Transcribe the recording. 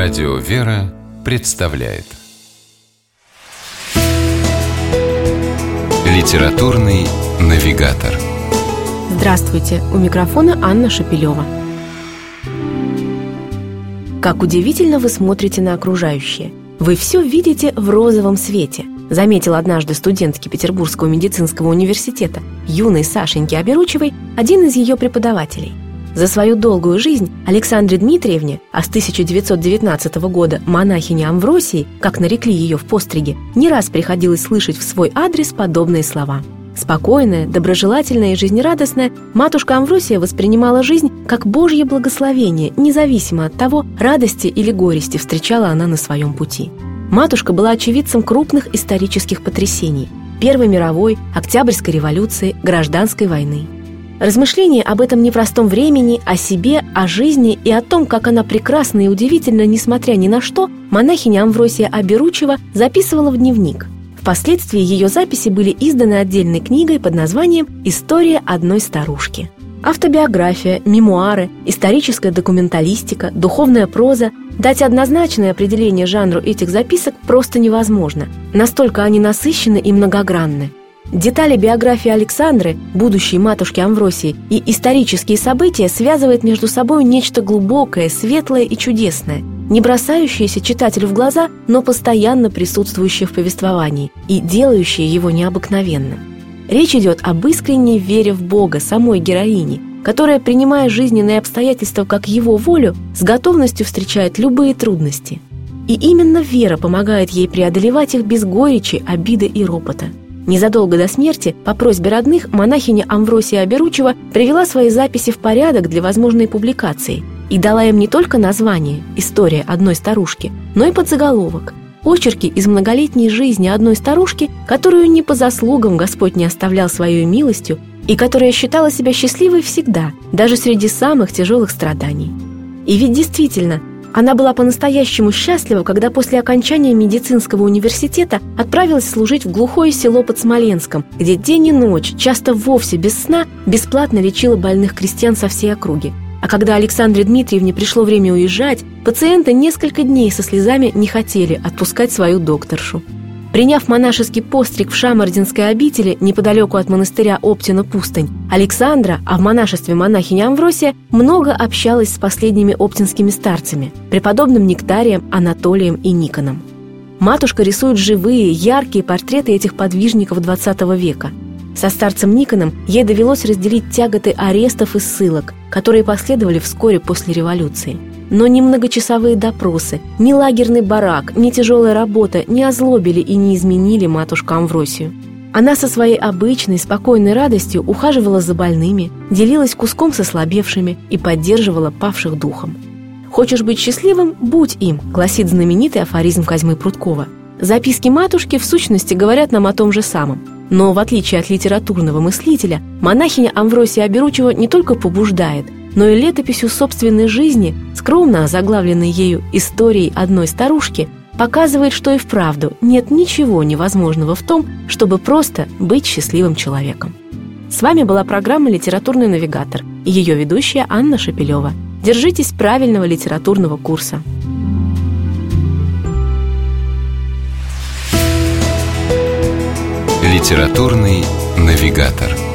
Радио «Вера» представляет Литературный навигатор Здравствуйте! У микрофона Анна Шапилева. Как удивительно вы смотрите на окружающее. Вы все видите в розовом свете, заметил однажды студентки Петербургского медицинского университета, юной Сашеньки Оберучевой, один из ее преподавателей – за свою долгую жизнь Александре Дмитриевне, а с 1919 года монахине Амвросии, как нарекли ее в постриге, не раз приходилось слышать в свой адрес подобные слова. Спокойная, доброжелательная и жизнерадостная, матушка Амвросия воспринимала жизнь как Божье благословение, независимо от того, радости или горести встречала она на своем пути. Матушка была очевидцем крупных исторических потрясений – Первой мировой, Октябрьской революции, Гражданской войны – Размышления об этом непростом времени, о себе, о жизни и о том, как она прекрасна и удивительна, несмотря ни на что, монахиня Амвросия Аберучева записывала в дневник. Впоследствии ее записи были изданы отдельной книгой под названием «История одной старушки». Автобиография, мемуары, историческая документалистика, духовная проза – дать однозначное определение жанру этих записок просто невозможно. Настолько они насыщены и многогранны. Детали биографии Александры, будущей матушки Амвросии, и исторические события связывают между собой нечто глубокое, светлое и чудесное, не бросающееся читателю в глаза, но постоянно присутствующее в повествовании и делающее его необыкновенным. Речь идет об искренней вере в Бога самой героини, которая, принимая жизненные обстоятельства как его волю, с готовностью встречает любые трудности. И именно вера помогает ей преодолевать их без горечи, обиды и ропота – Незадолго до смерти, по просьбе родных, монахиня Амвросия Аберучева привела свои записи в порядок для возможной публикации и дала им не только название «История одной старушки», но и подзаголовок очерки из многолетней жизни одной старушки, которую не по заслугам Господь не оставлял своей милостью и которая считала себя счастливой всегда, даже среди самых тяжелых страданий. И ведь действительно, она была по-настоящему счастлива, когда после окончания медицинского университета отправилась служить в глухое село под Смоленском, где день и ночь, часто вовсе без сна, бесплатно лечила больных крестьян со всей округи. А когда Александре Дмитриевне пришло время уезжать, пациенты несколько дней со слезами не хотели отпускать свою докторшу. Приняв монашеский постриг в Шамардинской обители неподалеку от монастыря Оптина-Пустынь, Александра, а в монашестве монахиня Амвросия, много общалась с последними оптинскими старцами, преподобным Нектарием, Анатолием и Никоном. Матушка рисует живые, яркие портреты этих подвижников XX века. Со старцем Никоном ей довелось разделить тяготы арестов и ссылок, которые последовали вскоре после революции – но ни многочасовые допросы, ни лагерный барак, ни тяжелая работа не озлобили и не изменили матушку Амвросию. Она со своей обычной, спокойной радостью ухаживала за больными, делилась куском со слабевшими и поддерживала павших духом. «Хочешь быть счастливым? Будь им», — гласит знаменитый афоризм Козьмы Пруткова. Записки матушки в сущности говорят нам о том же самом. Но в отличие от литературного мыслителя, монахиня Амвросия Оберучева не только побуждает, но и летописью собственной жизни, скромно озаглавленной ею историей одной старушки, показывает, что и вправду нет ничего невозможного в том, чтобы просто быть счастливым человеком. С вами была программа «Литературный навигатор» и ее ведущая Анна Шапилева. Держитесь правильного литературного курса. «Литературный навигатор»